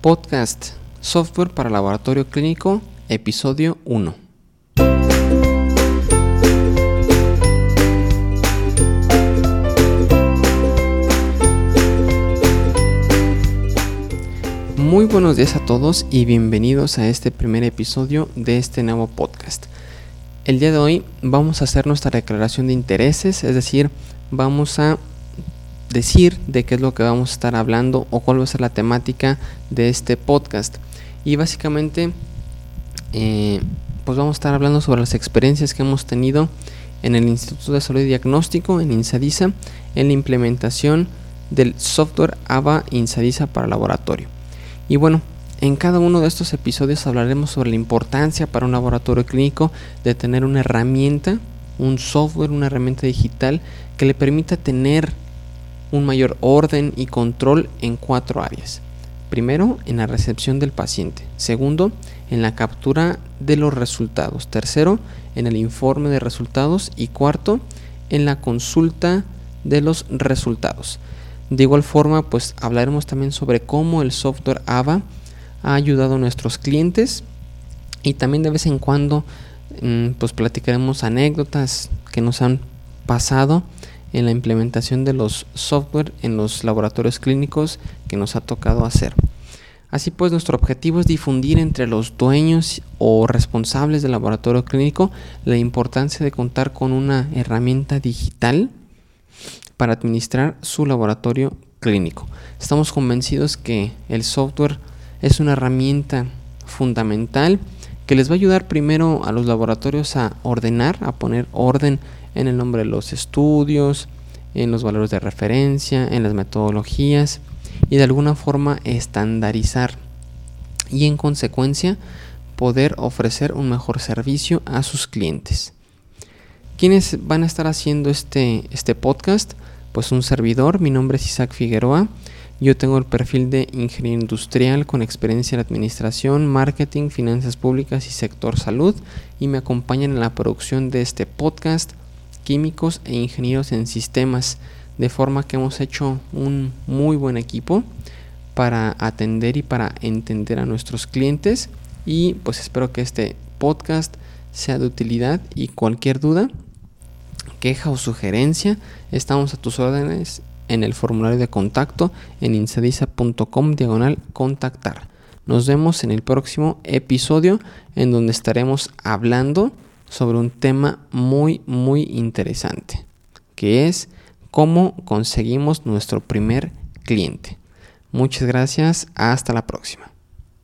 Podcast Software para Laboratorio Clínico, episodio 1. Muy buenos días a todos y bienvenidos a este primer episodio de este nuevo podcast. El día de hoy vamos a hacer nuestra declaración de intereses, es decir, vamos a decir de qué es lo que vamos a estar hablando o cuál va a ser la temática de este podcast. Y básicamente, eh, pues vamos a estar hablando sobre las experiencias que hemos tenido en el Instituto de Salud y Diagnóstico, en INSADISA, en la implementación del software AVA INSADISA para laboratorio. Y bueno, en cada uno de estos episodios hablaremos sobre la importancia para un laboratorio clínico de tener una herramienta, un software, una herramienta digital que le permita tener un mayor orden y control en cuatro áreas. Primero, en la recepción del paciente. Segundo, en la captura de los resultados. Tercero, en el informe de resultados. Y cuarto, en la consulta de los resultados. De igual forma, pues hablaremos también sobre cómo el software AVA ha ayudado a nuestros clientes y también de vez en cuando mm, pues platicaremos anécdotas que nos han pasado en la implementación de los software en los laboratorios clínicos que nos ha tocado hacer. Así pues, nuestro objetivo es difundir entre los dueños o responsables del laboratorio clínico la importancia de contar con una herramienta digital para administrar su laboratorio clínico. Estamos convencidos que el software es una herramienta fundamental que les va a ayudar primero a los laboratorios a ordenar, a poner orden en el nombre de los estudios, en los valores de referencia, en las metodologías y de alguna forma estandarizar y en consecuencia poder ofrecer un mejor servicio a sus clientes. ¿Quiénes van a estar haciendo este, este podcast? Pues un servidor, mi nombre es Isaac Figueroa. Yo tengo el perfil de ingeniero industrial con experiencia en administración, marketing, finanzas públicas y sector salud y me acompañan en la producción de este podcast químicos e ingenieros en sistemas, de forma que hemos hecho un muy buen equipo para atender y para entender a nuestros clientes y pues espero que este podcast sea de utilidad y cualquier duda, queja o sugerencia, estamos a tus órdenes en el formulario de contacto en insadisa.com diagonal contactar. Nos vemos en el próximo episodio en donde estaremos hablando sobre un tema muy, muy interesante, que es cómo conseguimos nuestro primer cliente. Muchas gracias, hasta la próxima.